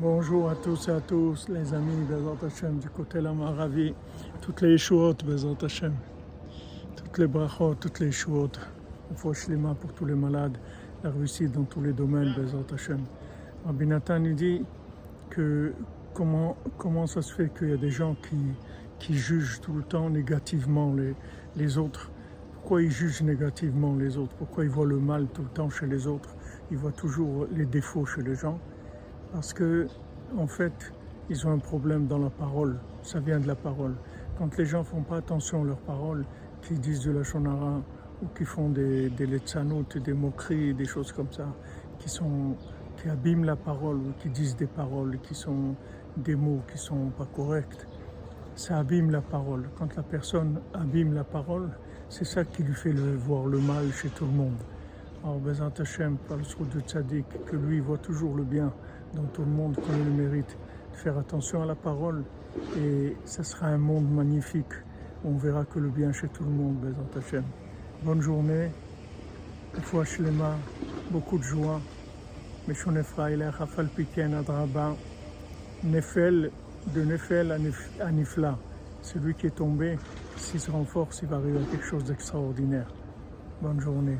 Bonjour à tous et à tous, les amis Bezat Hashem du côté la Maravi, toutes les Yeshuot Bezat Hashem, toutes les brachot, toutes les Yeshuot, fois Shlema pour tous les malades, la réussite dans tous les domaines Bezat Hashem. Rabbi Nathan nous dit que comment, comment ça se fait qu'il y a des gens qui, qui jugent tout le temps négativement les, les autres? Pourquoi ils jugent négativement les autres? Pourquoi ils voient le mal tout le temps chez les autres? Ils voient toujours les défauts chez les gens parce que en fait, ils ont un problème dans la parole. Ça vient de la parole. Quand les gens font pas attention à leurs paroles, qui disent de la shonara ou qui font des, des des moqueries, des choses comme ça, qui sont qui abîment la parole ou qui disent des paroles qui sont des mots qui sont pas corrects, ça abîme la parole. Quand la personne abîme la parole, c'est ça qui lui fait voir le mal chez tout le monde. Alors, Bezant Hashem, par le srout de Tzadik, que lui voit toujours le bien dans tout le monde, il le mérite, faire attention à la parole, et ça sera un monde magnifique. On verra que le bien chez tout le monde, Bezant Hashem. Bonne journée, fois Shlema, beaucoup de joie. Meshon Efraïla, Rafal Piken, Adraba, Nefel, de Nefel à Nifla. Celui qui est tombé, s'il se renforce, il va arriver à quelque chose d'extraordinaire. Bonne journée.